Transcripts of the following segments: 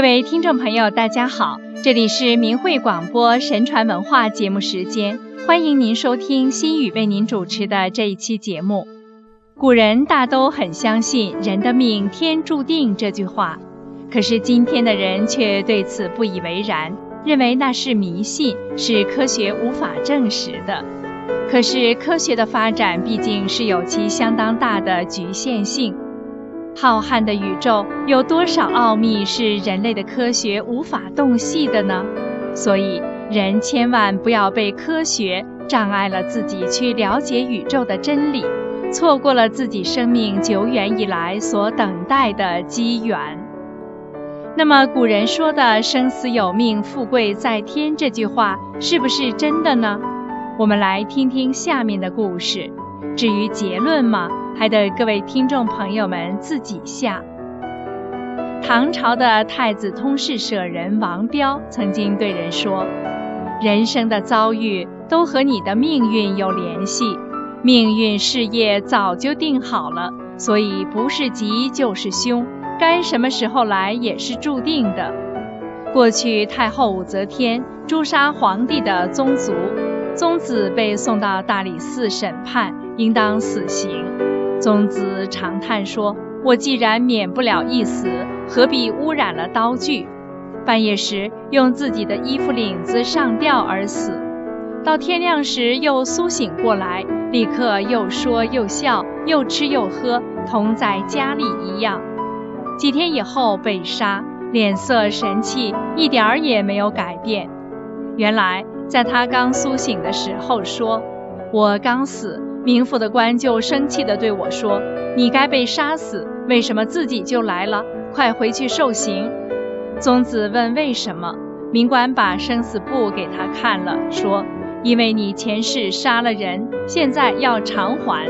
各位听众朋友，大家好，这里是明慧广播神传文化节目时间，欢迎您收听心语为您主持的这一期节目。古人大都很相信“人的命天注定”这句话，可是今天的人却对此不以为然，认为那是迷信，是科学无法证实的。可是科学的发展毕竟是有其相当大的局限性。浩瀚的宇宙有多少奥秘是人类的科学无法洞悉的呢？所以人千万不要被科学障碍了自己去了解宇宙的真理，错过了自己生命久远以来所等待的机缘。那么古人说的“生死有命，富贵在天”这句话是不是真的呢？我们来听听下面的故事。至于结论嘛？还得各位听众朋友们自己下。唐朝的太子通事舍人王彪曾经对人说：“人生的遭遇都和你的命运有联系，命运事业早就定好了，所以不是吉就是凶，该什么时候来也是注定的。”过去太后武则天诛杀皇帝的宗族，宗子被送到大理寺审判，应当死刑。宗子长叹说：“我既然免不了一死，何必污染了刀具？”半夜时用自己的衣服领子上吊而死。到天亮时又苏醒过来，立刻又说又笑，又吃又喝，同在家里一样。几天以后被杀，脸色神气一点儿也没有改变。原来在他刚苏醒的时候说：“我刚死。”冥府的官就生气地对我说：“你该被杀死，为什么自己就来了？快回去受刑。”宗子问为什么，冥官把生死簿给他看了，说：“因为你前世杀了人，现在要偿还。”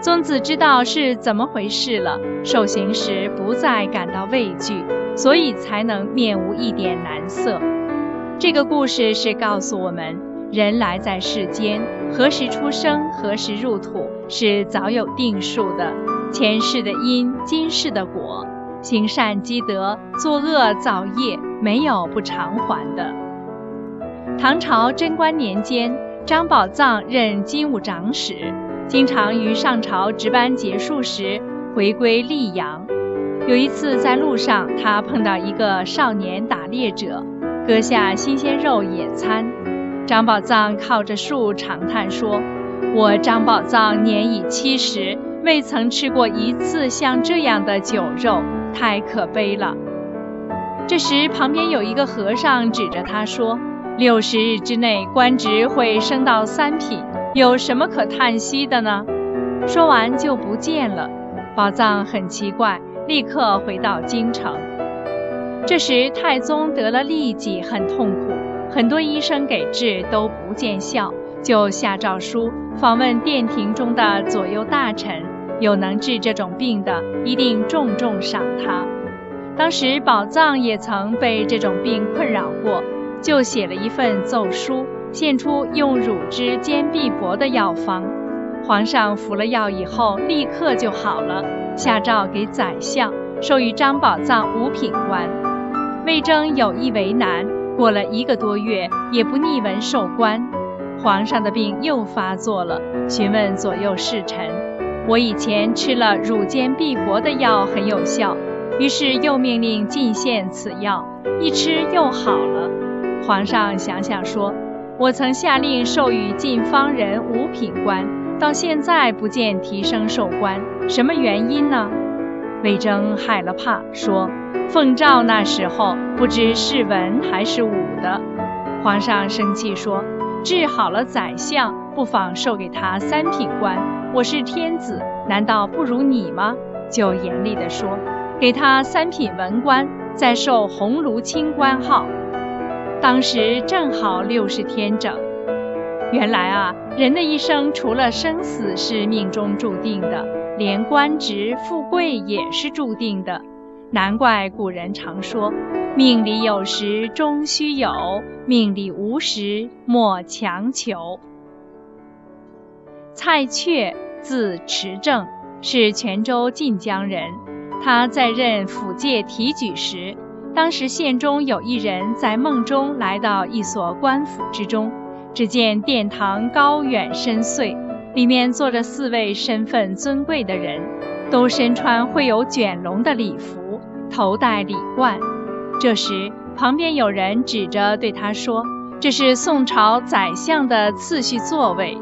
宗子知道是怎么回事了，受刑时不再感到畏惧，所以才能面无一点难色。这个故事是告诉我们。人来在世间，何时出生，何时入土，是早有定数的。前世的因，今世的果，行善积德，作恶造业，没有不偿还的。唐朝贞观年间，张宝藏任金吾长史，经常于上朝值班结束时回归溧阳。有一次在路上，他碰到一个少年打猎者，割下新鲜肉野餐。张宝藏靠着树长叹说：“我张宝藏年已七十，未曾吃过一次像这样的酒肉，太可悲了。”这时，旁边有一个和尚指着他说：“六十日之内，官职会升到三品，有什么可叹息的呢？”说完就不见了。宝藏很奇怪，立刻回到京城。这时，太宗得了痢疾，很痛苦。很多医生给治都不见效，就下诏书访问殿廷中的左右大臣，有能治这种病的，一定重重赏他。当时宝藏也曾被这种病困扰过，就写了一份奏书，献出用乳汁煎碧帛的药方。皇上服了药以后，立刻就好了，下诏给宰相，授予张宝藏五品官。魏征有意为难。过了一个多月，也不逆文授官。皇上的病又发作了，询问左右侍臣：“我以前吃了乳煎必活的药很有效，于是又命令进献此药，一吃又好了。”皇上想想说：“我曾下令授予进方人五品官，到现在不见提升授官，什么原因呢？”魏征害了怕，说。奉诏那时候不知是文还是武的，皇上生气说：“治好了宰相，不妨授给他三品官。我是天子，难道不如你吗？”就严厉地说：“给他三品文官，再授鸿胪卿官号。”当时正好六十天整。原来啊，人的一生除了生死是命中注定的，连官职、富贵也是注定的。难怪古人常说：“命里有时终须有，命里无时莫强求。”蔡确，字持正，是泉州晋江人。他在任府界提举时，当时县中有一人在梦中来到一所官府之中，只见殿堂高远深邃，里面坐着四位身份尊贵的人，都身穿绘有卷龙的礼服，头戴礼冠。这时，旁边有人指着对他说：“这是宋朝宰相的次序座位。”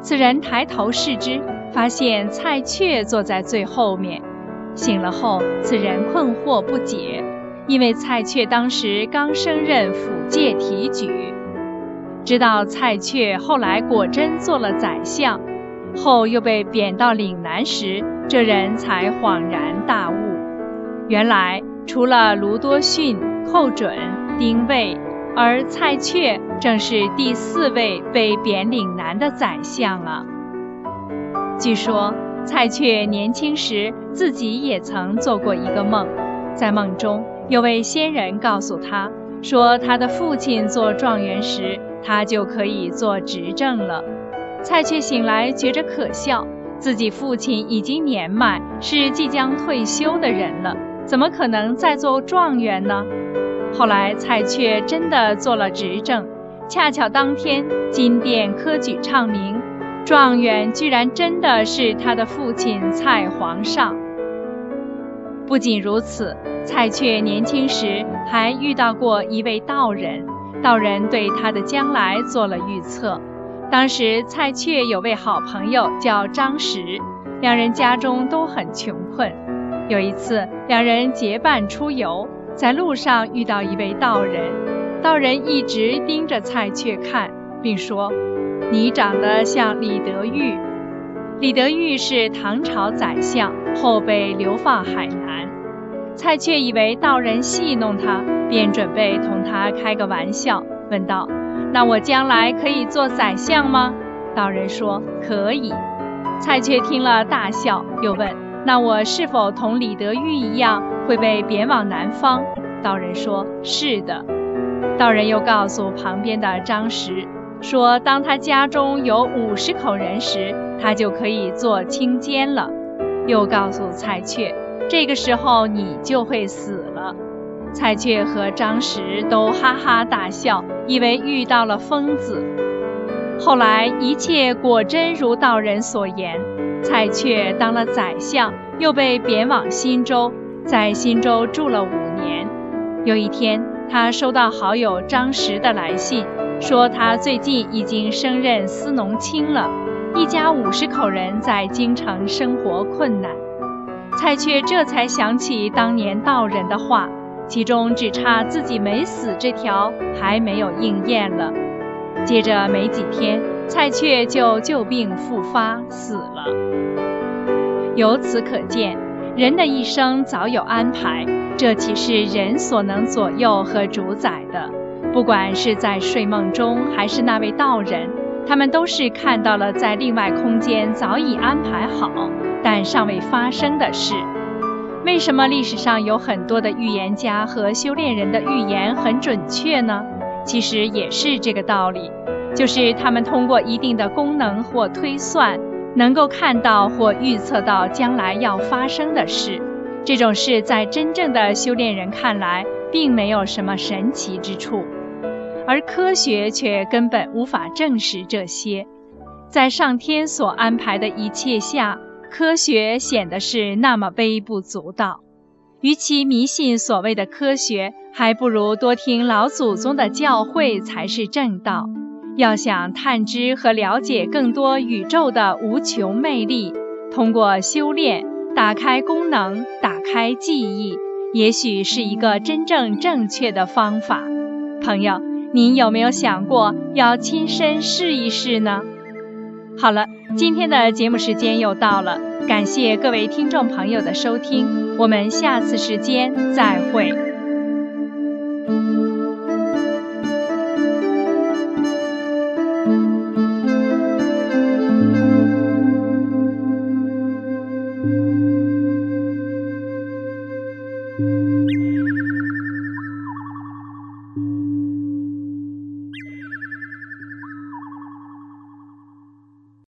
此人抬头视之，发现蔡确坐在最后面。醒了后，此人困惑不解。因为蔡确当时刚升任府界提举，知道蔡确后来果真做了宰相，后又被贬到岭南时，这人才恍然大悟。原来除了卢多逊、寇准、丁谓，而蔡确正是第四位被贬岭南的宰相啊。据说蔡确年轻时自己也曾做过一个梦，在梦中。有位仙人告诉他说，他的父亲做状元时，他就可以做执政了。蔡确醒来觉着可笑，自己父亲已经年迈，是即将退休的人了，怎么可能再做状元呢？后来蔡确真的做了执政，恰巧当天金殿科举唱名，状元居然真的是他的父亲蔡皇上。不仅如此，蔡确年轻时还遇到过一位道人，道人对他的将来做了预测。当时蔡确有位好朋友叫张实，两人家中都很穷困。有一次，两人结伴出游，在路上遇到一位道人，道人一直盯着蔡确看，并说：“你长得像李德裕。”李德裕是唐朝宰相，后被流放海。蔡确以为道人戏弄他，便准备同他开个玩笑，问道：“那我将来可以做宰相吗？”道人说：“可以。”蔡确听了大笑，又问：“那我是否同李德裕一样会被贬往南方？”道人说：“是的。”道人又告诉旁边的张实说：“当他家中有五十口人时，他就可以做清监了。”又告诉蔡确。这个时候你就会死了。蔡确和张实都哈哈大笑，以为遇到了疯子。后来一切果真如道人所言，蔡确当了宰相，又被贬往新州，在新州住了五年。有一天，他收到好友张实的来信，说他最近已经升任司农卿了，一家五十口人在京城生活困难。蔡确这才想起当年道人的话，其中只差自己没死这条还没有应验了。接着没几天，蔡确就旧病复发死了。由此可见，人的一生早有安排，这岂是人所能左右和主宰的？不管是在睡梦中，还是那位道人，他们都是看到了在另外空间早已安排好。但尚未发生的事，为什么历史上有很多的预言家和修炼人的预言很准确呢？其实也是这个道理，就是他们通过一定的功能或推算，能够看到或预测到将来要发生的事。这种事在真正的修炼人看来，并没有什么神奇之处，而科学却根本无法证实这些，在上天所安排的一切下。科学显得是那么微不足道，与其迷信所谓的科学，还不如多听老祖宗的教诲才是正道。要想探知和了解更多宇宙的无穷魅力，通过修炼打开功能、打开记忆，也许是一个真正正确的方法。朋友，您有没有想过要亲身试一试呢？好了，今天的节目时间又到了，感谢各位听众朋友的收听，我们下次时间再会。